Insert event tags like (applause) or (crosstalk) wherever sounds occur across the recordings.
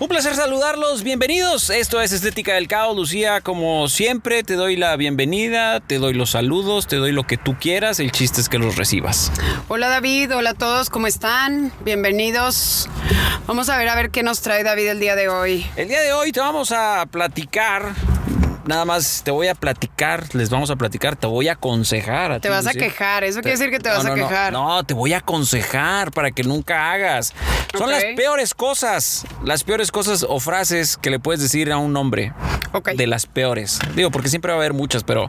Un placer saludarlos, bienvenidos. Esto es Estética del Caos, Lucía. Como siempre, te doy la bienvenida, te doy los saludos, te doy lo que tú quieras. El chiste es que los recibas. Hola David, hola a todos, ¿cómo están? Bienvenidos. Vamos a ver a ver qué nos trae David el día de hoy. El día de hoy te vamos a platicar. Nada más te voy a platicar, les vamos a platicar, te voy a aconsejar. A Te ti, vas a quejar, eso quiere decir que te vas No, a no, no. quejar. No, te voy a aconsejar para que nunca hagas. Son las peores cosas, las peores cosas o frases que le puedes decir a un hombre. Ok. De las peores. Digo, porque siempre va a haber muchas, pero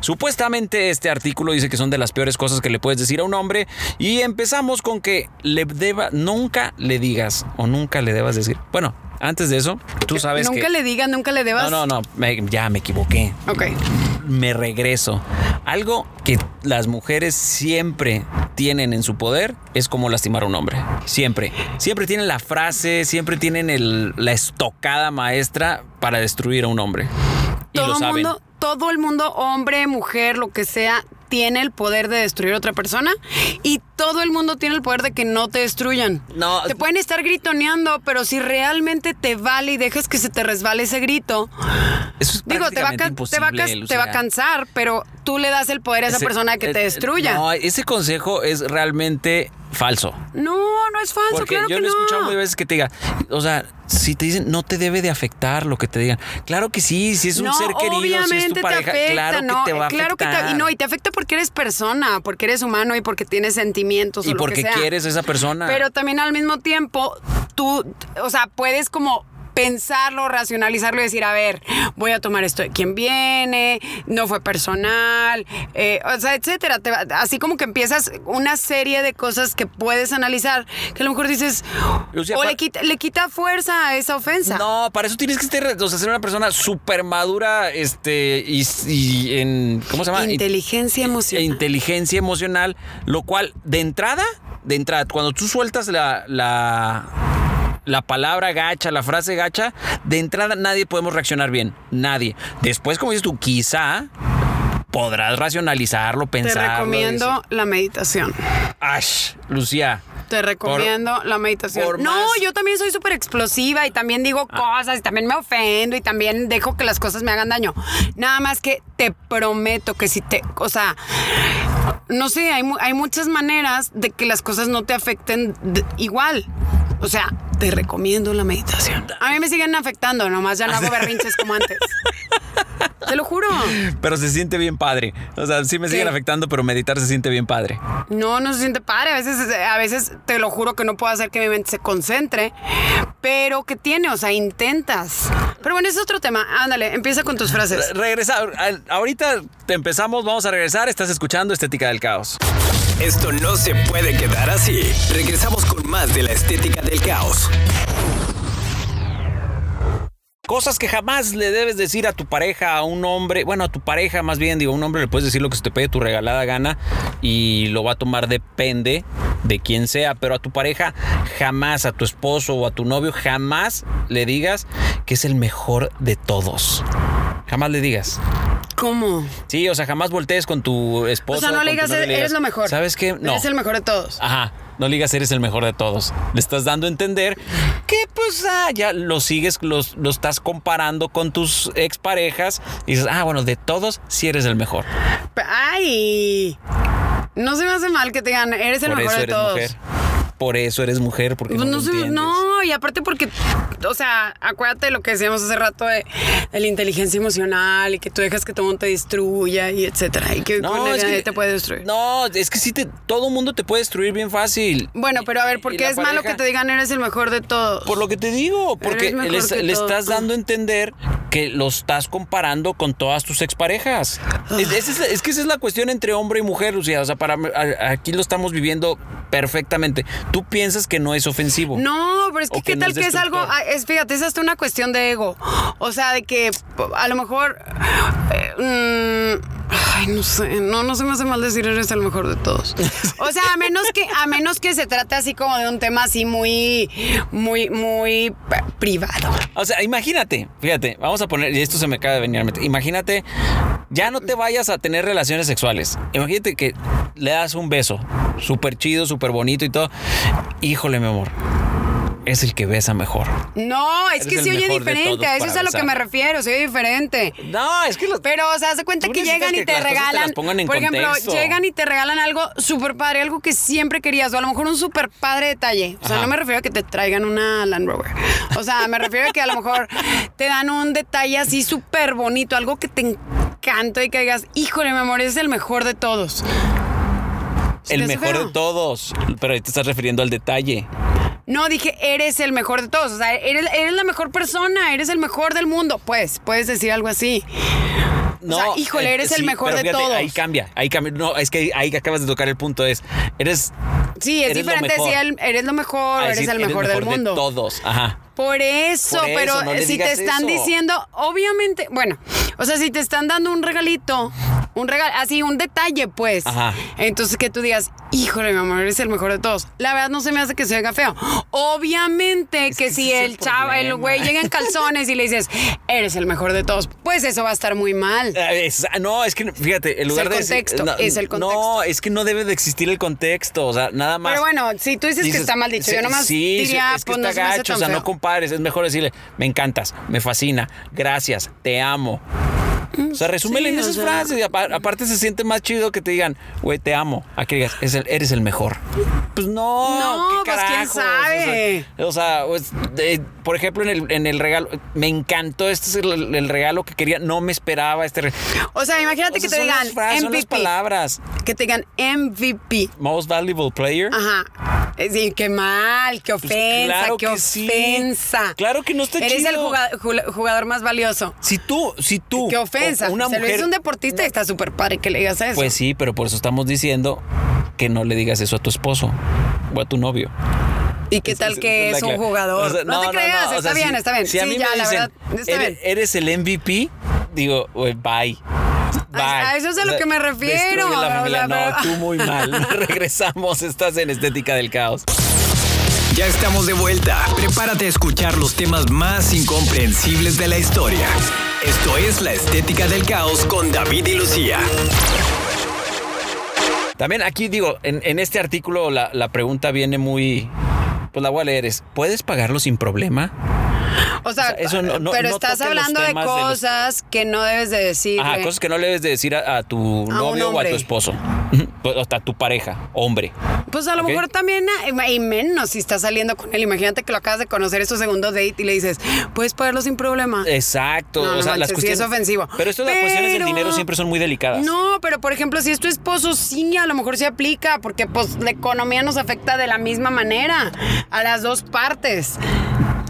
supuestamente este artículo dice que son de las peores cosas que le puedes decir a un hombre. Y empezamos con que le deba, nunca le digas o nunca le debas decir. Bueno, antes de eso, tú sabes Nunca que. le digas, nunca le debas. No, no, no, me- ya me equivoqué Ok. me regreso. Algo que las mujeres siempre tienen en su poder es como lastimar a un hombre. Siempre. Siempre tienen la frase, siempre tienen el- la estocada maestra para destruir a un hombre. Y Todo lo el saben. mundo, todo el mundo, hombre, mujer, lo que sea, tiene el poder de destruir a otra persona y todo el mundo tiene el poder de que no te destruyan. No. Te pueden estar gritoneando, pero si realmente te vale y dejas que se te resbale ese grito, Eso es digo, te va, a, te, va a te va a cansar, pero tú le das el poder a esa Ese- persona que te eh, destruya. No, ese consejo es realmente falso. No, no es falso, Porque claro yo que lo he no. escuchado muchas veces que te diga, o sea, si te dicen, no te debe de afectar lo que te digan. Claro que sí, si es un no, ser querido, si es obviamente tu pareja, te afecta, claro no, que te va a claro afectar. que te, y no, y te afecta porque eres persona, porque eres humano y porque tienes sentimientos y porque que sea. quieres a esa persona. Pero también al mismo tiempo, tú, o sea, puedes como pensarlo, racionalizarlo y decir, a ver, voy a tomar esto de quién viene, no fue personal, eh, o sea, etcétera. Te así como que empiezas una serie de cosas que puedes analizar, que a lo mejor dices, o le quita, le quita fuerza a esa ofensa. No, para eso tienes que ser, o sea, ser una persona súper madura, este, y, y en, ¿cómo se llama? Inteligencia emocional. inteligencia emocional, lo cual, de entrada, de entrada, cuando tú sueltas la, la, la palabra gacha, la frase gacha, de entrada nadie podemos reaccionar bien, nadie. Después, como dices tú, quizá podrás racionalizarlo, Te pensarlo. recomiendo decir, la meditación. Ash, Lucía. Te recomiendo la meditación. no, más- yo también soy súper explosiva y también digo cosas y también me ofendo y también dejo que las cosas me hagan daño. Nada más que te prometo que si te, o sea, no sé, hay, hay muchas maneras de que las cosas no te afecten de- igual. O sea, te recomiendo la meditación. A mí me siguen afectando, nomás ya no hago berrinches como antes. Te lo juro. Pero se siente bien padre. O sea, sí me siguen ¿Qué? afectando, pero meditar se siente bien padre. No, no se siente padre. A veces, a veces te lo juro que no puedo hacer que mi mente se concentre. Pero que tiene, o sea, intentas. Pero bueno, es otro tema. Ándale, empieza con tus frases. Regresa, ahorita te empezamos, vamos a regresar. Estás escuchando Estética del Caos. Esto no se puede quedar así. Regresamos con más de la Estética del Caos. Cosas que jamás le debes decir a tu pareja, a un hombre, bueno, a tu pareja más bien, digo, a un hombre le puedes decir lo que se te pegue tu regalada gana y lo va a tomar depende de quién sea, pero a tu pareja jamás, a tu esposo o a tu novio, jamás le digas que es el mejor de todos. Jamás le digas. ¿Cómo? Sí, o sea, jamás voltees con tu esposo. O sea, no le digas, eres lo mejor. ¿Sabes qué? No. Eres el mejor de todos. Ajá. No le digas eres el mejor de todos. Le estás dando a entender que pues ah, ya lo sigues, los, lo estás comparando con tus exparejas y dices, ah, bueno, de todos sí eres el mejor. ¡Ay! No se me hace mal que te digan, eres el Por mejor eso de eres todos. mujer. Por eso eres mujer, porque Pues no, no, no, y aparte porque, o sea, acuérdate de lo que decíamos hace rato de, de la inteligencia emocional y que tú dejas que todo mundo te destruya y etcétera. Y que con es que- te puede destruir. No, es que sí, te, todo mundo te puede destruir bien fácil. Bueno, pero a ver, ¿por qué es malo que te digan eres el mejor de todos? Por lo que te digo, porque le, estás dando a entender que lo estás comparando con todas tus exparejas. Es, esa es es que esa es la cuestión entre hombre y mujer, Lucía. O sea, para aquí lo estamos viviendo perfectamente. Tú piensas que no es ofensivo. No, pero es que Que qué tal que es algo, ah, es, fíjate, es hasta una cuestión de ego. O sea, de que a lo mejor, eh, mm, ay, no sé, no, no se me hace mal decir eres el mejor de todos. (laughs) O sea, a menos que, a menos que se trate así como de un tema así muy, muy, muy privado. O sea, imagínate, fíjate, vamos a poner, y esto se me acaba de venir a mente. Imagínate, ya no te vayas a tener relaciones sexuales. Imagínate que le das un beso, súper chido, súper bonito y todo. Híjole, mi amor, es el que besa mejor. No, es Eres que se oye diferente, a eso es a lo que me refiero, se oye diferente. No, es que los... Pero, o sea, haz de cuenta que llegan y que te las cosas te regalan. las pongan en por ejemplo, contexto. llegan y te regalan algo súper padre, algo que siempre querías, o a lo mejor un súper padre detalle. O sea, Ajá. no me refiero a que te traigan una Land Rover. O sea, me refiero a que a lo mejor te dan un detalle así súper bonito, algo que te encanta y que digas, híjole, mi amor, es el mejor de todos. ¿Se el te mejor feo? de todos. Pero ahí te estás refiriendo al detalle. No, dije, eres el mejor de todos. O sea, eres, eres la mejor persona, eres el mejor del mundo. Pues, puedes decir algo así. No, sea, híjole, eh, eres el mejor pero de todos. Ahí cambia, ahí cambia. No, es que ahí acabas de tocar el punto. Es, eres. Sí, es Eres diferente decir eres lo mejor, eres el mejor, del mundo. De todos. Ajá. Por eso, Por eso, pero no si te están eso. diciendo, obviamente, bueno, o sea, si te están dando un regalito, un regalo, así, un detalle, pues. Ajá. Entonces que tú digas, híjole, mi amor, eres el mejor de todos. La verdad no se me hace que se oiga feo. Obviamente que, que si ese es el el chavo, el güey llega en calzones y le dices, eres el mejor de todos, pues eso va a estar muy mal. Eh, es- no, es que fíjate, en lugar el de decir- contexto, no, es el No, contexto. es que no debe de existir el contexto, o sea, nada más. Pero bueno, si tú dices, que está mal dicho, sí, yo nomás sí, diría, es que pues no me hace gacho, o tan sea, feo. no compares, es mejor decirle, me encantas, me fascina, gracias, te amo. O sea, resúmele sí, en o esas sea. frases. y apa- aparte se siente más chido que te digan, güey, te amo. A que digas, "Es el- eres el mejor. Pues no, No, ¿qué pues, ¿quién sabe? O sea, o sea, pues, de- por ejemplo, en el, en el regalo, me encantó, este es el, el regalo que quería, no me esperaba este regalo. O sea, imagínate que te son las digan frases, son las MVP. palabras. Que te digan MVP. Most valuable player. Ajá. Sí, qué mal, qué ofensa, Pues claro qué que sí. ofensa. Claro que no está Eres chido. el juga- jula- jugador más valioso. Si tú, si tú. Qué ofensa. O Una mujer. dice un deportista y está súper padre que le digas eso. Pues sí, pero por eso estamos diciendo que no le digas eso a tu esposo o a tu novio. ¿Y qué Es- tal es- que es es la un jugador? o sea, no, te creas, o está sea, bien, si- está bien. Si a sí, mí ya, me la dicen, verdad, está "Eres- bien. Eres el MVP, digo, bye. Bye. a eso es a lo que me refiero, la familia. No, tú muy mal. (laughs) (laughs) Regresamos, estás en Estética del Caos. Ya estamos de vuelta. Prepárate a escuchar los temas más incomprensibles de la historia. Esto es La Estética del Caos con David y Lucía. También aquí digo, en, este artículo la, la pregunta viene muy... Pues la voy a leer, es, ¿puedes pagarlo sin problema? O sea, o sea, eso no- no- pero no estás hablando de temas de los- cosas que no debes de decir. Ajá, cosas que no le debes de decir a, a tu novio o a tu esposo. O hasta a tu pareja, hombre. Pues a lo mejor también, y menos si estás saliendo con él. Imagínate que lo acabas de conocer, es tu segundo date, y le dices, puedes pagarlo sin problema. Exacto. O sea, manches, las sí es cuestiones, ofensivo. Pero esto de las cuestiones del dinero siempre son muy delicadas. No, pero por ejemplo, si es tu esposo, sí, a lo mejor se aplica, porque pues la economía nos afecta de la misma manera a las dos partes.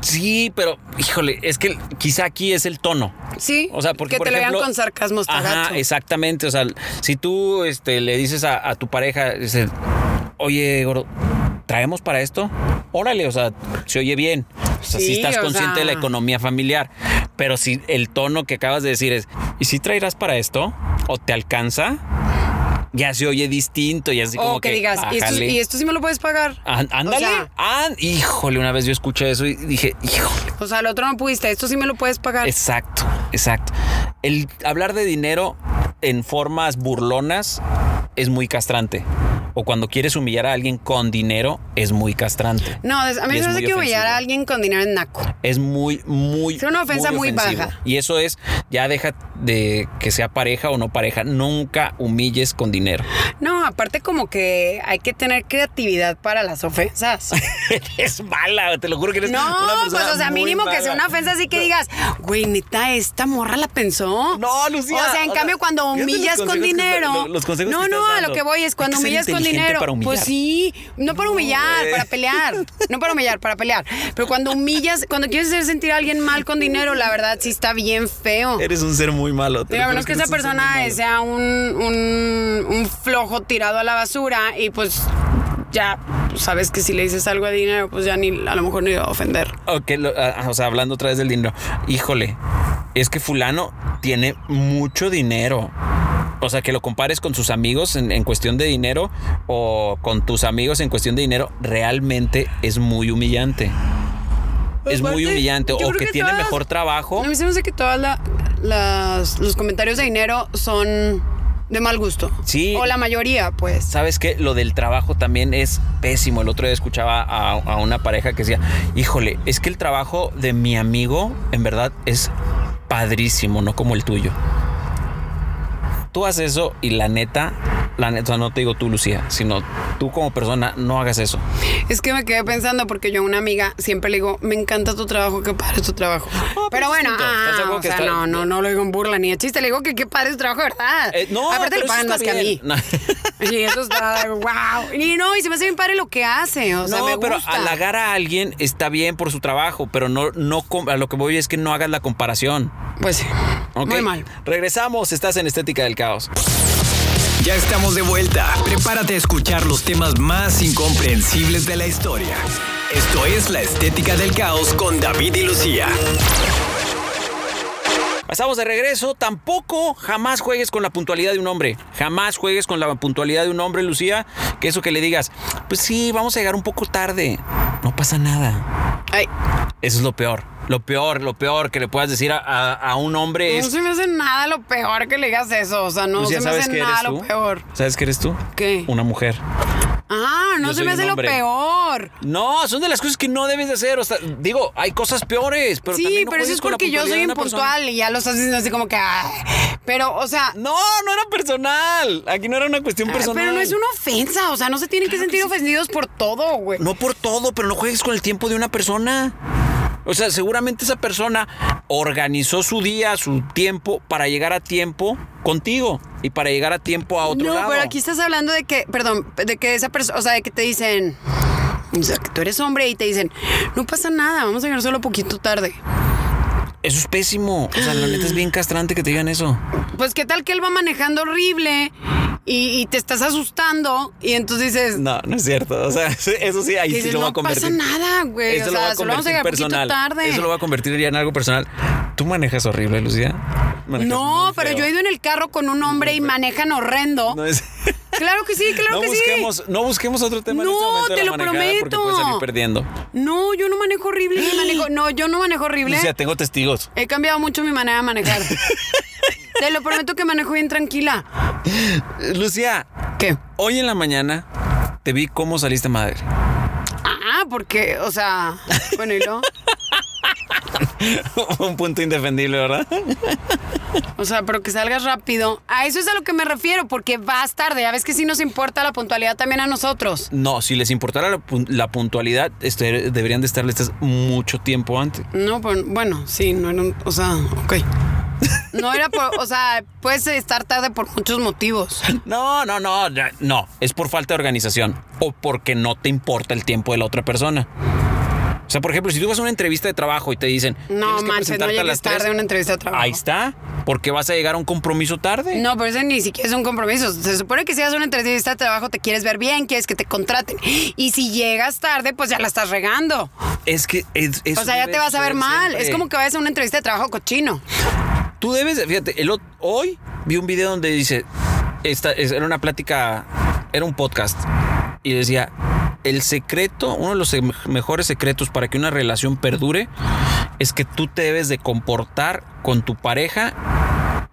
Sí, pero híjole, es que quizá aquí es el tono. Sí, O sea, porque que por te lo ejemplo, vean con sarcasmo está Ajá, gacho. exactamente. O sea, si tú este, le dices a, a tu pareja, dices, oye, gordo, ¿traemos para esto? Órale, o sea, se oye bien. O sea, si Sí, estás o consciente de la economía familiar. Pero si el tono que acabas de decir es, ¿y si traerás para esto? ¿O te alcanza? Ya se oye distinto y así como o que, digas, ¿y esto, y esto sí me lo puedes pagar. Án- Ándale. O sea, án- híjole, una vez yo escuché eso y dije, híjole. o sea, el otro no pudiste, esto sí me lo puedes pagar. Exacto, exacto. El hablar de dinero en formas burlonas es muy castrante. O cuando quieres humillar a alguien con dinero es muy castrante. No, a mí es me muy que humillar a alguien con dinero en naco. Es muy, muy. Es una ofensa muy baja. Y eso es, ya deja de que sea pareja o no pareja. Nunca humilles con dinero. No, aparte como que hay que tener creatividad para las ofensas. (laughs) es mala, te lo juro que eres No, una pues o sea, mínimo que sea una ofensa así que digas, güey, neta, esta morra la pensó. No, Lucía, O sea, en cambio, cuando humillas con dinero. lo- los consejos no, no, a lo que voy es cuando humillas con dinero. para humillar. Pues sí, no para humillar, güey. para pelear. No para humillar, para pelear. Pero cuando humillas, cuando quieres hacer sentir a alguien mal con dinero, la verdad sí está bien feo. Eres un ser muy malo. lo a menos juro que esa un persona malo. sea un, un, un flojo tirado a la basura y pues ya sabes que si le dices algo de dinero, pues ya ni a lo mejor ni va a ofender. Ok, lo- ah, o sea, hablando otra vez del dinero. Híjole, es que fulano tiene mucho dinero. O sea, que lo compares con sus amigos en, en cuestión de dinero o con tus amigos en cuestión de dinero, realmente es muy humillante. Es muy humillante. O que, que tiene todas- mejor trabajo. A mí se me hace que todos los comentarios de dinero son de mal gusto. Sí. O la mayoría, pues. ¿Sabes qué? Lo del trabajo también es pésimo. El otro día escuchaba a, a una pareja que decía, híjole, es que el trabajo de mi amigo en verdad es padrísimo, no como el tuyo. Tú haces eso y la neta, la neta, no te digo tú, Lucía, sino tú como persona, no hagas eso. Es que me quedé pensando porque yo a una amiga siempre le digo, me encanta tu trabajo, qué padre tu trabajo. pero pero bueno, distinto. ¿Estás de ah, o que sea, está- no, no, no lo digo en burla ni de chiste, le digo que qué padre es tu trabajo, de ¿verdad? Eh, no, Aparte pero le pagan más que a mí. No. (laughs) Y eso está, wow. Y no, y se me hace bien padre lo que hace, o sea, no, me pero gusta. halagar a alguien está bien por su trabajo, pero no, no, a lo que voy es que no hagas la comparación. Pues sí, ¿ok? muy mal. Regresamos, estás en Estética del Caos. Ya estamos de vuelta. Prepárate a escuchar los temas más incomprensibles de la historia. Esto es La Estética del Caos con David y Lucía. Estamos de regreso. Tampoco jamás juegues con la puntualidad de un hombre. Jamás juegues con la puntualidad de un hombre, Lucía. Que eso que le digas, pues sí, vamos a llegar un poco tarde. No pasa nada. Ay, Eso es lo peor. Lo peor, lo peor que le puedas decir a, a- a un hombre no es. se me hace nada lo peor que le digas eso, o sea, no Lucía, se me ¿sabes hace nada lo tú? peor. ¿Sabes qué eres tú? ¿Qué? Una mujer. Ah, no Yo se me hace lo peor. No, son de las cosas que no debes de hacer. O sea, digo, hay cosas peores, pero sí, también no pero eso es porque yo soy impuntual y ya lo estás diciendo así como que. ah. Pero, o sea. No, no era personal. Aquí no era una cuestión ah, personal. Pero no es una ofensa, o sea, no se tienen que sentir ofendidos por todo, güey. No por todo, pero no juegues con el tiempo de una persona. O sea, seguramente esa persona organizó su día, su tiempo para llegar a tiempo contigo y para llegar a tiempo a otro no, lado. pero aquí estás hablando de que, perdón, de que esa persona, o sea, de que te dicen, o sea, que tú eres hombre y te dicen, no pasa nada, vamos a llegar solo poquito tarde. Eso es pésimo. O sea, la neta es bien castrante que te digan eso. Pues qué tal que él va manejando horrible y, y te estás asustando y entonces dices, No, no es cierto. O sea, (laughs) eso sí, ahí sí lo va a no convertir. pasa nada, güey. Eso O lo va sea, a a convertir poquito personal. tarde. Eso lo va a convertir ya en algo personal. ¿Tú manejas horrible, Lucía? Manejas No, pero yo he ido en el carro con un hombre y manejan horrendo. No es- (laughs) Claro que sí, claro no que busquemos, no busquemos otro tema en No, este momento de te lo prometo. puedes salir perdiendo. sí. No, yo no manejo horrible. manejo, (gasps) no, yo no manejo horrible. Lucía, tengo testigos. He cambiado mucho mi manera de manejar. (laughs) Te lo prometo que manejo bien tranquila. (laughs) Lucía, ¿Qué? hoy en la mañana te vi cómo saliste madre. Ah, porque, o sea, bueno, y luego. (laughs) Un punto indefendible, ¿verdad? O sea, pero que salgas rápido. A eso es a lo que me refiero, porque vas tarde. Ya ves que sí nos importa la puntualidad también a nosotros. No, si les importara la, pun- la puntualidad, este, deberían de estar listas mucho tiempo antes. No, pues, bueno, sí, no era un- O sea, ok. No era por. O sea, puedes estar tarde por muchos motivos. No, no, no, no. Es por falta de organización o porque no te importa el tiempo de la otra persona. O sea, por ejemplo, si tú vas a una entrevista de trabajo y te dicen, No "Tienes que manches, no a llegues las tres", tarde a una entrevista de trabajo. Ahí está, porque vas a llegar a un compromiso tarde. No, pero eso ni siquiera es un compromiso. Se supone que si haces una entrevista de trabajo te quieres ver bien, quieres que te contraten. Y si llegas tarde, pues ya la estás regando. Es que es, o sea, ya te vas a ver mal. siempre. Es como que vayas a una entrevista de trabajo cochino. Tú debes, de- fíjate, el, hoy vi un video donde dice, esta, es- era una plática, era un podcast, y decía, el secreto, uno de los mejores secretos para que una relación perdure es que tú te debes de comportar con tu pareja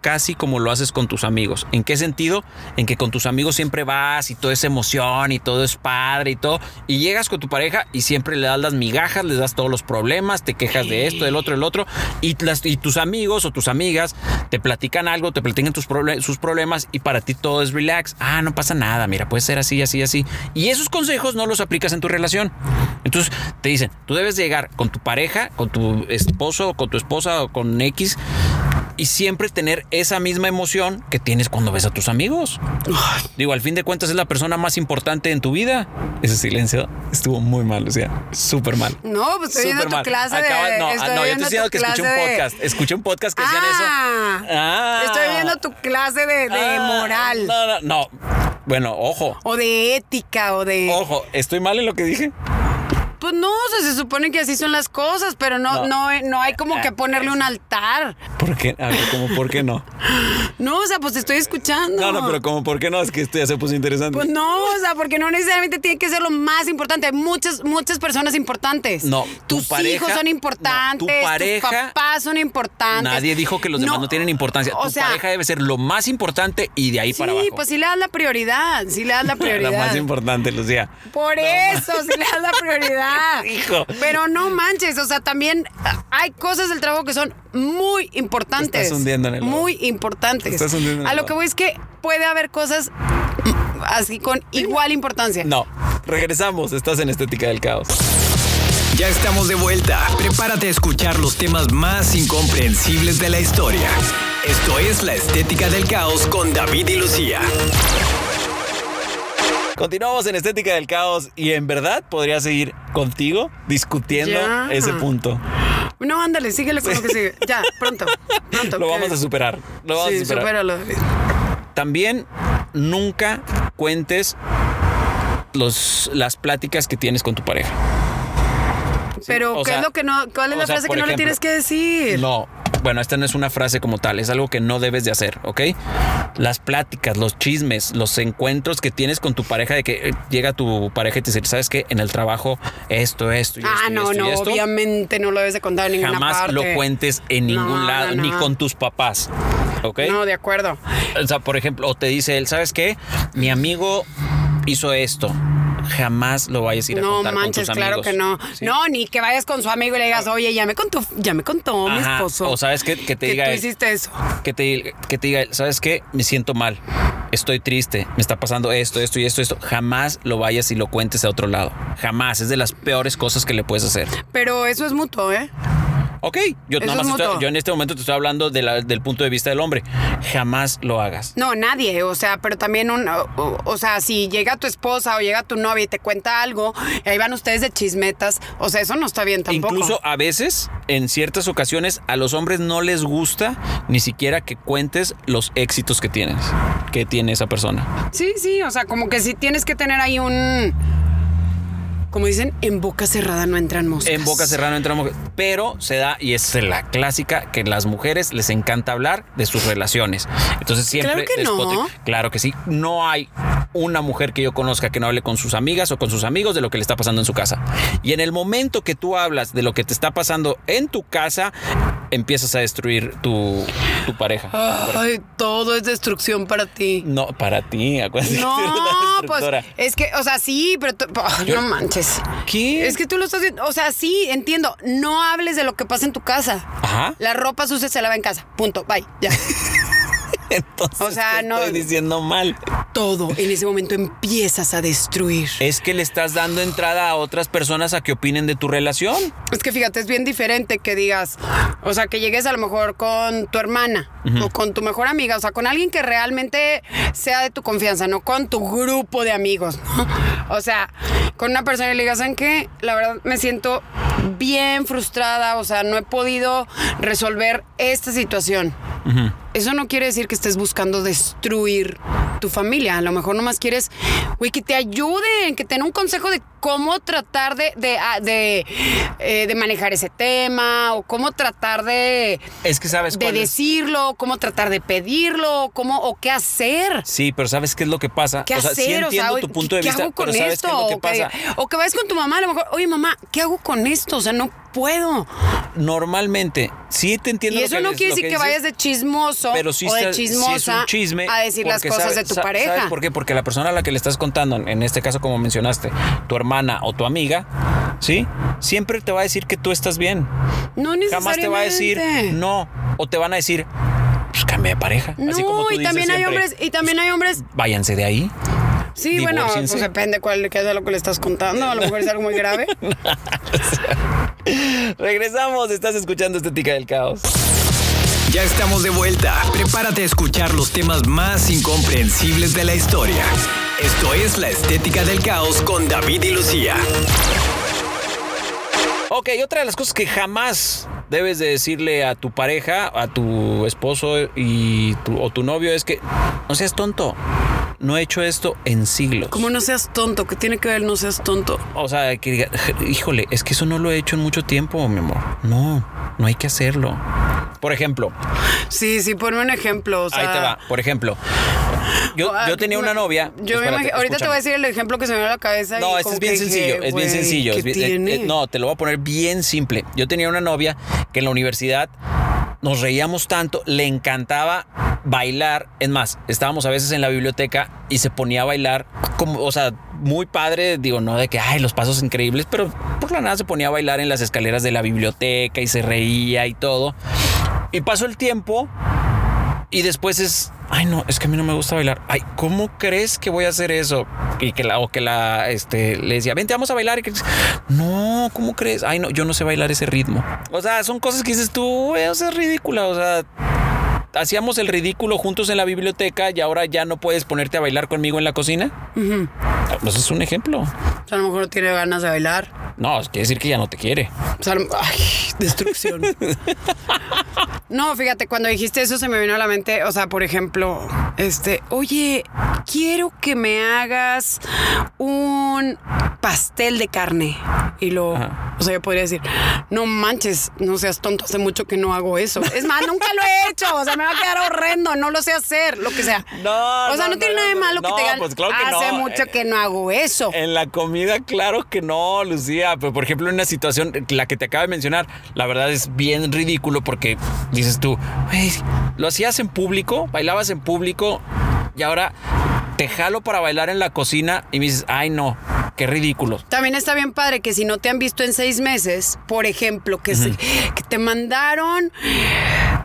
casi como lo haces con tus amigos. ¿En qué sentido? En que con tus amigos siempre vas y todo es emoción y todo es padre y todo. Y llegas con tu pareja y siempre le das las migajas, les das todos los problemas, te quejas de esto, del otro, del otro. Y, tus amigos o tus amigas te platican algo, te platican tus sus problemas y para ti todo es relax. Ah, no pasa nada, mira, puede ser así, así, así. Y esos consejos no los aplicas en tu relación. Entonces te dicen, tú debes llegar con tu pareja, con tu esposo, con tu esposa o con X y siempre tener esa misma emoción que tienes cuando ves a tus amigos. Digo, al fin de cuentas es la persona más importante en tu vida. Ese silencio estuvo muy mal, Lucía. Súper mal. No, pues estoy viendo tu clase Acaba- de. No, ah, estoy no, yo estoy diciendo que escuché un clase de- podcast. Escuché un podcast que decían eso. Ah, Ah. Estoy viendo tu clase de, de Ah, moral. No, no, no. Bueno, ojo. O de ética, o de. Ojo, ¿estoy mal en lo que dije? Pues no, o sea, se supone que así son las cosas, pero no, No. no, no, hay como que ponerle un altar. ¿Por qué? A ver, ¿cómo por qué no? (laughs) No, o sea, pues te estoy escuchando. No, no, pero ¿cómo por qué no? Es que esto ya se puso interesante. Pues no, o sea, porque no necesariamente tiene que ser lo más importante. Hay muchas, muchas personas importantes. No, tu tus pareja- hijos son importantes. no, tu pareja- tus papás son importantes. Nadie dijo que los demás no, tienen importancia. O tu sea, pareja debe ser lo más importante y de ahí sí, para abajo. pues sí le das la prioridad. Sí le das la prioridad. (laughs) La más importante, Lucía. Por eso, sí le das la prioridad. (laughs) (laughs) Hijo. Pero no manches, o sea, también ah, hay cosas del trabajo que son muy importantes. Te estás hundiendo en el lodo. Muy importantes. Te estás hundiendo en el A lo que voy es que puede haber cosas mm, así con igual importancia. No, regresamos. Estás en Estética del Caos. Ya estamos de vuelta. Prepárate a escuchar los temas más incomprensibles de la historia. Esto es La Estética del Caos con David y Lucía. Continuamos en Estética del Caos y en verdad podría seguir contigo discutiendo Ya. ese punto. No, ándale, síguele con lo que sigue. Ya, pronto. Pronto. Lo que- vamos a superar. Lo vamos Sí, a superar. supéralo. También nunca cuentes los, las pláticas que tienes con tu pareja. Pero, o ¿qué sea, es lo que no? ¿Cuál es la frase que no le tienes que decir? No, bueno, esta no es una frase como tal, es algo que no debes de hacer, ¿ok? Las pláticas, los chismes, los encuentros que tienes con tu pareja, de que eh, llega tu pareja y te dice, ¿sabes qué? En el trabajo, esto, esto y Ah, esto. no, esto y no, esto". obviamente no lo debes de contar en ninguna Jamás parte. lo cuentes en ningún No, lado, no, ni no. con tus papás, ¿ok? No, de acuerdo. O sea, por ejemplo, o te dice él, ¿sabes qué? Mi amigo hizo esto. Jamás lo vayas a ir a No contar manches, con tus claro amigos. que no. ¿sí? No, ni que vayas con su amigo y le digas, oye, ya me contó, ya me contó mi esposo. o sabes qué, que te que diga tú él, hiciste eso. que te, que te diga, ¿sabes qué? Me siento mal, estoy triste, me está pasando esto, esto y esto, esto. Jamás lo vayas y lo cuentes a otro lado. Jamás. Es de las peores cosas que le puedes hacer. Pero eso es mutuo, ¿eh? Ok, yo, nada es más estoy- yo en este momento te estoy hablando de la- del punto de vista del hombre. Jamás lo hagas. No, nadie, o sea, pero también un, o, sea, si llega tu esposa o llega tu novia y te cuenta algo, y ahí van ustedes de chismetas, o sea, eso no está bien tampoco. Incluso a veces, en ciertas ocasiones, a los hombres no les gusta ni siquiera que cuentes los éxitos que tienes, que tiene esa persona. Sí, sí, o sea, como que si tienes que tener ahí un como dicen, en boca cerrada no entran moscas. En boca cerrada no entramos, pero se da, y es la clásica, que las mujeres les encanta hablar de sus relaciones. Entonces siempre... Claro que no. Claro que sí. No hay una mujer que yo conozca que no hable con sus amigas o con sus amigos de lo que le está pasando en su casa. Y en el momento que tú hablas de lo que te está pasando en tu casa, empiezas a destruir tu, tu pareja. Ay, todo es destrucción para ti. No, para ti, acuérdate que No, (laughs) pues es que, o sea, sí, pero tú- Yo- no manches. ¿Qué? Es que tú lo estás diciendo, o sea, sí, entiendo. No hables de lo que pasa en tu casa. Ajá. La ropa sucia se lava en casa. Punto. Bye. Ya. (laughs) Entonces O sea, te no- estoy diciendo mal. Todo en ese momento empiezas a destruir. Es que le estás dando entrada a otras personas a que opinen de tu relación. Es que fíjate, es bien diferente que digas, o sea, que llegues a lo mejor con tu hermana o con tu mejor amiga, o sea, con alguien que realmente sea de tu confianza, no con tu grupo de amigos, ¿no? O sea, con una persona y le digas, ¿saben qué? La verdad me siento bien frustrada, o sea, no he podido resolver esta situación. Eso no quiere decir que estés buscando destruir tu familia. A lo mejor nomás quieres, güey, que te ayuden, que te den un consejo de cómo tratar de, de, ah, de, eh, de manejar ese tema o cómo tratar de, Es que sabes de es? decirlo, cómo tratar de pedirlo, cómo o qué hacer. Sí, pero ¿sabes qué es lo que pasa? ¿Qué o sea, hacer? sí o sea, entiendo oye, tu punto de ¿qué vista, hago con pero ¿sabes esto? qué es lo que o, que, pasa? o que vayas con tu mamá, a lo mejor, oye, mamá, ¿qué hago con esto? O sea, no puedo. Normalmente, sí te entiendo Y lo eso que no quiere decir que, vayas de chismoso pero sí o de sí chismosa es un chisme a decir las cosas sabe- de tu pareja. ¿Sabes por qué? Porque la persona a la que le estás contando, en este caso como mencionaste, tu hermana o tu amiga, ¿sí? Siempre te va a decir que tú estás bien. No Jamás te va a decir necesariamente. no. O te van a decir, pues cambia de pareja. No, Así como tú y dices también hay siempre, hombres, y también hay hombres, Váyanse de ahí. Sí, bueno, pues depende cuál qué es lo que le estás contando, a lo mejor es algo muy grave. (laughs) Regresamos, estás escuchando Estética del Caos. Ya estamos de vuelta. Prepárate a escuchar los temas más incomprensibles de la historia. Esto es La Estética del Caos con David y Lucía. Ok, otra de las cosas que jamás debes de decirle a tu pareja, a tu esposo y tu- o tu novio es que no seas tonto. No he hecho esto en siglos. Como no seas tonto, que tiene que ver no seas tonto. O sea, que diga, híjole, es que eso no lo he hecho en mucho tiempo, mi amor. No, no hay que hacerlo. Por ejemplo, Sí, sí, ponme un ejemplo. O sea, ahí te va. Por ejemplo, yo, ah, yo tenía una novia. Yo me imagino- ahorita te voy a decir el ejemplo que se me viene a la cabeza. No, este es bien sencillo, dije, es bien sencillo. eh, eh, no, te lo voy a poner bien simple. Yo tenía una novia que en la universidad nos reíamos tanto, le encantaba bailar. Es más, estábamos a veces en la biblioteca y se ponía a bailar, como, o sea, muy padre, digo, no de que, ay, los pasos increíbles, pero por la nada se ponía a bailar en las escaleras de la biblioteca y se reía y todo. Y pasó el tiempo y después es, ay no, es que a mí no me gusta bailar. Ay, ¿cómo crees que voy a hacer eso? Y que la, o que la, este, le decía, vente, vamos a bailar. Y que, no, ¿cómo crees? Ay no, yo no sé bailar ese ritmo. O sea, son cosas que dices tú, güey, o sea, es ridícula. O sea, hacíamos el ridículo juntos en la biblioteca y ahora ya no puedes ponerte a bailar conmigo en la cocina. Pues es un ejemplo. O sea, a lo mejor no tiene ganas de bailar. No, quiere decir que ya no te quiere. O sea, ay, destrucción. (laughs) No, fíjate, cuando dijiste eso se me vino a la mente, o sea, por ejemplo, este, oye, quiero que me hagas un pastel de carne. Y lo, Ajá. o sea, yo podría decir, no manches, no seas tonto, hace mucho que no hago eso. Es más, nunca lo he hecho, o sea, me va a quedar horrendo, no lo sé hacer, lo que sea. No, O sea, no, no, tiene nada de malo que te digan, pues claro que hace no, mucho eh, que no hago eso. En la comida, claro que no, Lucía. Pero por ejemplo, en una situación, la que te acabo de mencionar, la verdad es bien ridículo porque dices tú, "Güey, lo hacías en público, bailabas en público y ahora te jalo para bailar en la cocina y me dices, ay no, qué ridículo. También está bien padre que si no te han visto en seis meses, por ejemplo, que, se- que te mandaron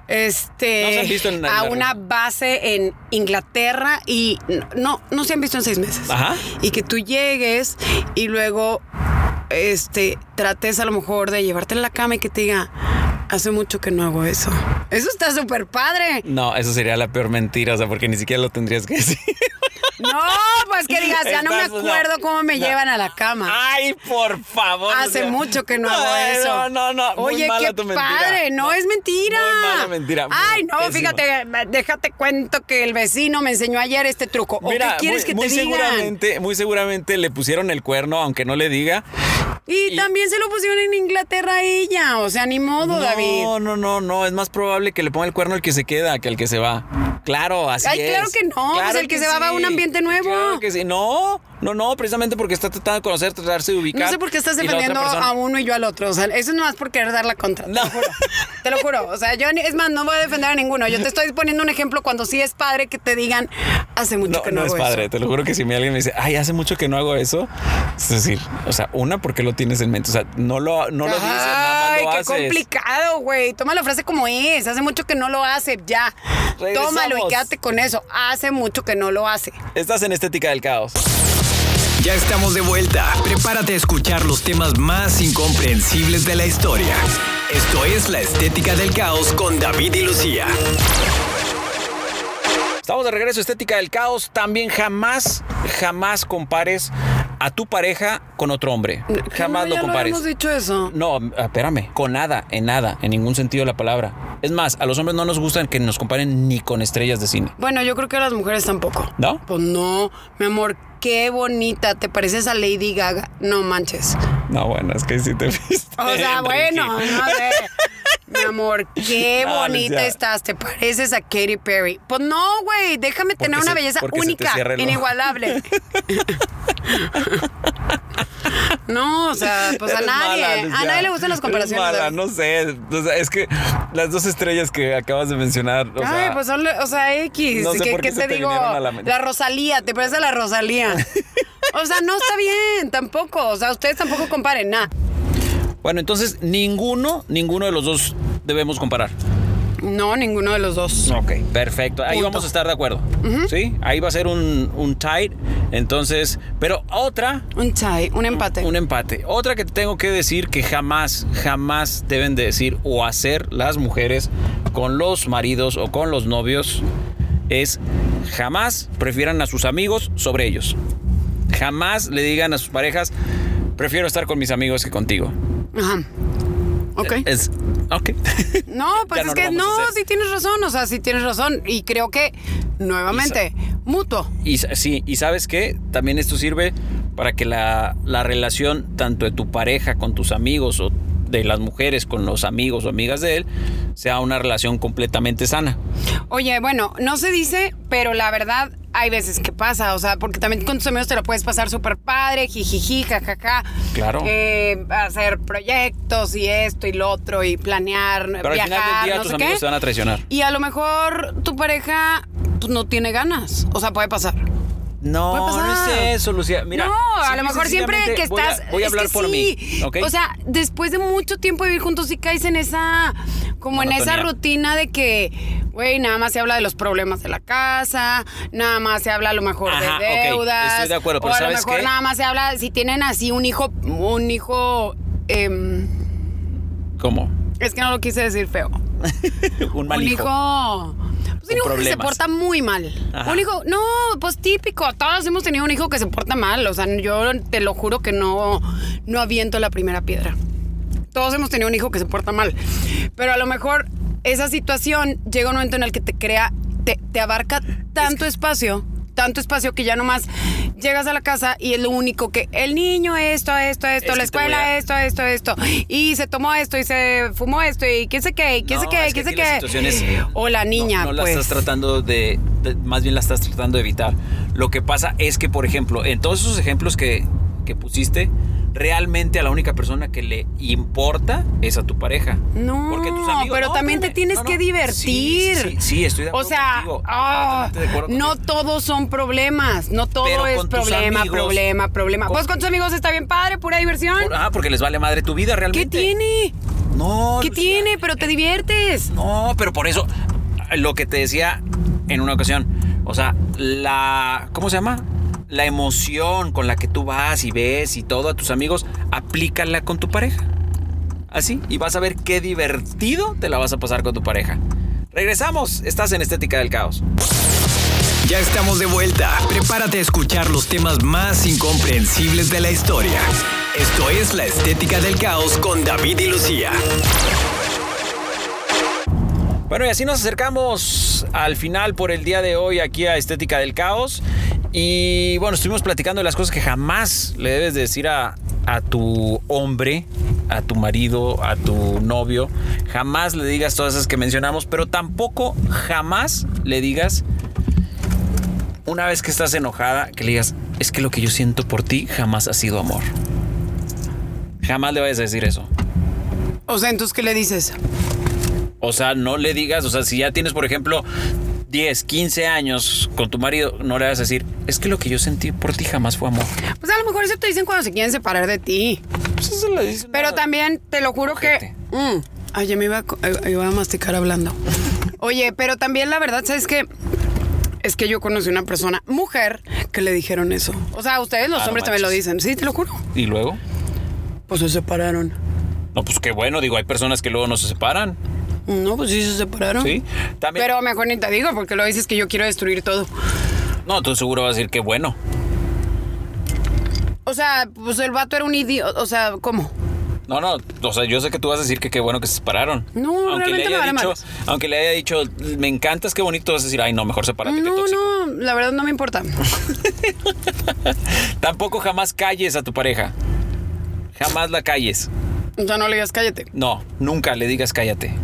este No se han visto en a una base en Inglaterra y no, no se han visto en seis meses. Ajá. Y que tú llegues y luego este trates a lo mejor de llevarte en la cama y que te diga, hace mucho que no hago eso. Eso está súper padre. No, eso sería la peor mentira, o sea, porque ni siquiera lo tendrías que (laughs) decir. No, pues que digas, ya no me no, acuerdo cómo me no. llevan a la cama. Ay, por favor. Hace mucho que no hago eso. No, no, no. muy Oye, qué tu mentira. padre. No, es mentira. Muy mala mentira. Ay, no, fíjate, déjate cuento que el vecino me enseñó ayer este truco. ¿O Mira, qué quieres muy, que muy te digan? seguramente, muy seguramente le pusieron el cuerno, aunque no le diga. Y, y- también se lo pusieron en Inglaterra a ella. O sea, ni modo, no, David. no, no, no. Es más probable que le ponga el cuerno el que se queda que el que se va. Claro, así Ay, es. claro que no, pues el que se va va a un ambiente nuevo. Claro que sí. No, no, no, precisamente porque está tratando de conocer, tratarse de ubicar. No sé por qué estás defendiendo a uno y yo al otro. O sea, eso es nomás por querer dar la contra. Te No. lo juro. Te lo juro. O sea, yo, es más, no voy a defender a ninguno. Yo te estoy poniendo un ejemplo cuando sí es padre que te digan, hace mucho No, que no, no es hago padre, eso. te lo juro que si me alguien me dice, ay, hace mucho que no hago eso, es decir, o sea, una, porque lo tienes en mente, o sea, no lo, no lo dices, nada más Ay, qué haces. complicado, güey. Toma la frase como es. Hace mucho que no lo hace. Ya. Regresamos. Tómalo y quédate con eso. Hace mucho que no lo hace. Estás en Estética del Caos. Ya estamos de vuelta. Prepárate a escuchar los temas más incomprensibles de la historia. Esto es La Estética del Caos con David y Lucía. Estamos de regreso, Estética del Caos. También jamás, jamás compares a tu pareja con otro hombre. Jamás No, lo compares. hemos dicho eso. No, espérame, con nada, en nada, en ningún sentido de la palabra. Es más, a los hombres no nos gustan que nos comparen ni con estrellas de cine. Bueno, yo creo que a las mujeres tampoco. ¿No? Pues no, mi amor, qué bonita. Te pareces a Lady Gaga. No manches. No, bueno, es que sí te (laughs) viste. O sea, bueno, no sé. Mi amor, qué (laughs) No, bonita estás. Te pareces a Katy Perry. Pues no, güey. Déjame Porque tener una se- belleza única, inigualable. (laughs) no, o sea, pues a nadie. mala, a nadie le gustan las comparaciones. mala, no sé. O sea, es que las dos estrellas que acabas de mencionar. O Ay, sea, pues son, o sea, X. no sé ¿Qué, por qué qué se te te digo? a la Rosalía, ¿te parece a la Rosalía? o sea, no está bien, tampoco. O sea, ustedes tampoco comparen, nada. Bueno, entonces ninguno, ninguno de los dos debemos comparar. No, ninguno de los dos. Ok, perfecto. Ahí Punto. vamos a estar de acuerdo. ¿Sí? Ahí va a ser un, un tie. Entonces, pero otra, Un tie, un empate. un empate. Otra que te tengo que decir que jamás, jamás deben de decir o hacer las mujeres con los maridos o con los novios es jamás prefieran a sus amigos sobre ellos. Jamás le digan a sus parejas, prefiero estar con mis amigos que contigo. Ajá. Ok. Es, ok. (laughs) No, pues es no que no, sí tienes razón, o sea, sí tienes razón. Y creo que, nuevamente, mutuo. Y sí, y sabes qué, también esto sirve para que la, la relación tanto de tu pareja con tus amigos o de las mujeres con los amigos o amigas de él sea una relación completamente sana. Oye, bueno, no se dice, pero la verdad hay veces que pasa, o sea, porque también con tus amigos te lo puedes pasar súper padre, jijiji, jajaja. Claro. Eh, hacer proyectos y esto y lo otro y planear, Pero viajar, al final del día no tus amigos qué. te van a traicionar. Y a lo mejor tu pareja pues, no tiene ganas, o sea, puede pasar. No, Puede no pasar. es eso, Lucía. Mira, no, a lo mejor siempre que sencillamente voy a- estás. Voy a, es hablar que por sí. mí. O sea, después de mucho tiempo de vivir juntos, sí caes en esa. Como en esa rutina de que, güey, nada más se habla de los problemas de la casa, nada más se habla a lo mejor Ajá, de deudas. estoy de acuerdo, pero o a lo ¿sabes mejor qué? nada más se habla si tienen así un hijo. Un hijo. em, ¿Cómo? es que no lo quise decir feo. (laughs) Un mal un hijo. hijo. Pues un hijo que se porta muy mal. Ajá. Un hijo, no, pues típico. Todos hemos tenido un hijo que se porta mal. O sea, yo te lo juro que no, no aviento la primera piedra. Todos hemos tenido un hijo que se porta mal. Pero a lo mejor esa situación llega un momento en el que te crea, te, te abarca tanto espacio, tanto espacio que ya nomás llegas a la casa y es lo único que el niño esto, esto, esto, Es la escuela a- esto, esto, esto. Y se tomó esto y se fumó esto y quién sé qué, quién No, sé qué, quién sé qué. O la niña, no, no la pues. estás tratando de, de- más bien la estás tratando de evitar. Lo que pasa es que, por ejemplo, en todos esos ejemplos que, que pusiste, realmente a la única persona que le importa es a tu pareja. No, Porque tus amigos- pero no, también te tienes No, no. que divertir. Sí, sí, sí, sí, estoy de O acuerdo sea, contigo. ah, Completamente de acuerdo no todos son problemas, no todo Pero es problema, amigos- problema, problema. con- Pues con tus amigos está bien padre, pura diversión. Por- ah, porque les vale madre tu vida ¿Qué realmente. tiene? No, ¿Qué Lucía. tiene? Pero te diviertes. No, pero por eso, lo que te decía en una ocasión, o sea, la, ¿cómo se llama? La emoción con la que tú vas y ves y todo a tus amigos, aplícala con tu pareja. Así, y vas a ver qué divertido te la vas a pasar con tu pareja. Regresamos, estás en Estética del Caos. Ya estamos de vuelta. Prepárate a escuchar los temas más incomprensibles de la historia. Esto es La Estética del Caos con David y Lucía. Bueno, y así nos acercamos al final por el día de hoy aquí a Estética del Caos. Y bueno, estuvimos platicando de las cosas que jamás le debes de decir a, a tu hombre, a tu marido, a tu novio. Jamás le digas todas esas que mencionamos, pero tampoco jamás le digas, una vez que estás enojada, que le digas, es que lo que yo siento por ti jamás ha sido amor. Jamás le vayas a decir eso. O sea, entonces, ¿qué le dices? O sea, no le digas, o sea, si ya tienes, por ejemplo, 10, 15 años con tu marido, no le vas a decir, es que lo que yo sentí por ti jamás fue amor. Pues a lo mejor eso te dicen cuando se quieren separar de ti. Pues eso le dices. Pero también te lo juro Ojete. que. Mm. Ay, ya me iba a, co- eh, iba a masticar hablando. (laughs) Oye, pero también la verdad, ¿sabes qué? Es que yo conocí una persona, mujer, que le dijeron eso. O sea, ustedes los Ah, no hombres también lo dicen. Sí, te lo juro. ¿Y luego? Pues se separaron. No, pues qué bueno, digo, hay personas que luego no se separan. No, pues sí se separaron. Sí. También. Pero mejor ni te digo, porque lo dices que yo quiero destruir todo. No, tú seguro vas a decir que bueno. O sea, pues el vato era un idiota. O sea, ¿cómo? No, no, o sea, yo sé que tú vas a decir que qué bueno que se separaron. No, aunque realmente le haya dicho. Aunque le haya dicho, me encantas, qué bonito, vas a decir, ay, no, mejor sepárate, No, tóxico. no, la verdad no me importa. (laughs) Tampoco jamás calles a tu pareja. Jamás la calles. O sea, no le digas cállate. No, nunca le digas cállate.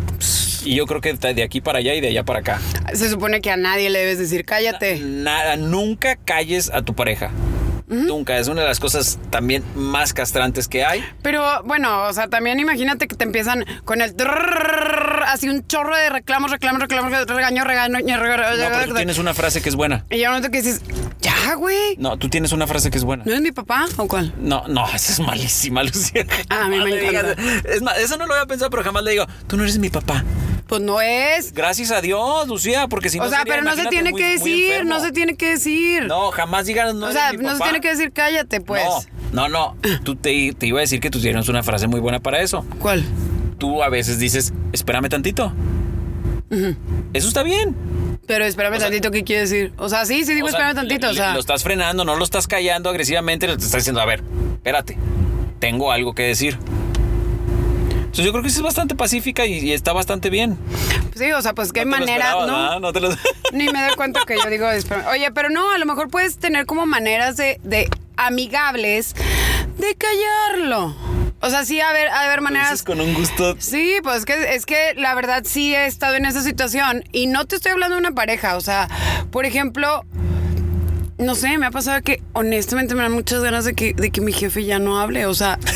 Y yo creo que de aquí para allá y de allá para acá. Se supone que a nadie le debes decir cállate. Nada, nunca calles a tu pareja. Nunca, es una de las cosas también más castrantes que hay. Pero bueno, o sea, también imagínate que te empiezan con el así un chorro de reclamos, reclamos, reclamos, regaño, regaño, No, pero tú regaño. tienes una frase que es buena. Y ya un momento que dices, ya, güey. No, tú tienes una frase que es buena. ¿No es mi papá o cuál? No, no, esa es malísima, Lucía. Ah, a mí me encanta. Es más, eso no lo había pensado, pero jamás le digo, tú no eres mi papá. Pues no es. Gracias a Dios, Lucía, porque si no o sea, sería, pero no se tiene muy- que decir, no se tiene que decir. No, jamás digas no o sea, no se tiene que decir cállate, pues. No, no, no. Tú te, te iba a decir que tú tienes una frase muy buena para eso. ¿Cuál? Tú a veces dices, espérame tantito. Eso está bien. Pero espérame O sea- tantito, ¿qué quiere decir? O sea, sí, sí digo O sea, espérame tantito, le- o sea. Lo estás frenando, no lo estás callando agresivamente, le te estás diciendo, a ver, espérate, tengo algo que decir. Entonces yo creo que sí es bastante pacífica y, y está bastante bien. Sí, o sea, pues qué No manera, ¿no? No te lo- (laughs) Ni me doy cuenta que yo digo, oye, pero no, a lo mejor puedes tener como maneras de, de amigables de callarlo. O sea, sí, a ver, a ver maneras. Con un gusto. Sí, pues es que, es que la verdad sí he estado en esa situación y no te estoy hablando de una pareja, o sea, por ejemplo, no sé, me ha pasado que honestamente me dan muchas ganas de que, de que mi jefe ya no hable, o sea... (laughs)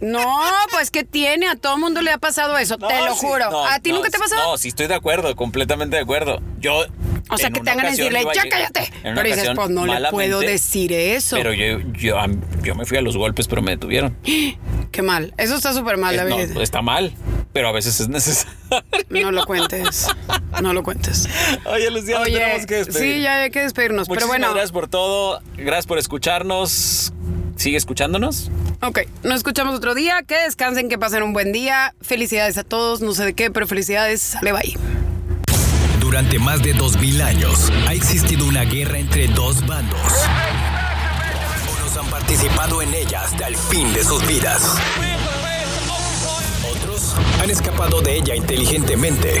No, pues que tiene, a todo mundo le ha pasado eso, te lo sí, juro. no, ¿A ti no, nunca te ha pasado? No, sí estoy de acuerdo, completamente de acuerdo. Yo. O sea, que te hagan decirle, ya cállate. Pero dices, pues no le puedo decir eso. Pero yo, yo, yo me fui a los golpes, pero me detuvieron. (gasps) Qué mal. Eso está súper mal, David. no, está mal, pero a veces es necesario. (laughs) No lo cuentes. No lo cuentes. Oye, Lucía, Oye, tenemos que despedir. sí, ya hay que despedirnos. pero bueno, gracias por todo. Gracias por escucharnos. Sigue escuchándonos. ok, nos escuchamos otro día. Que descansen, que pasen un buen día. Felicidades a todos, no sé de qué, pero felicidades. Sale, bye. Durante más de 2000 años ha existido una guerra entre dos bandos. Unos han participado en ella hasta el fin de sus vidas. Otros han escapado de ella inteligentemente.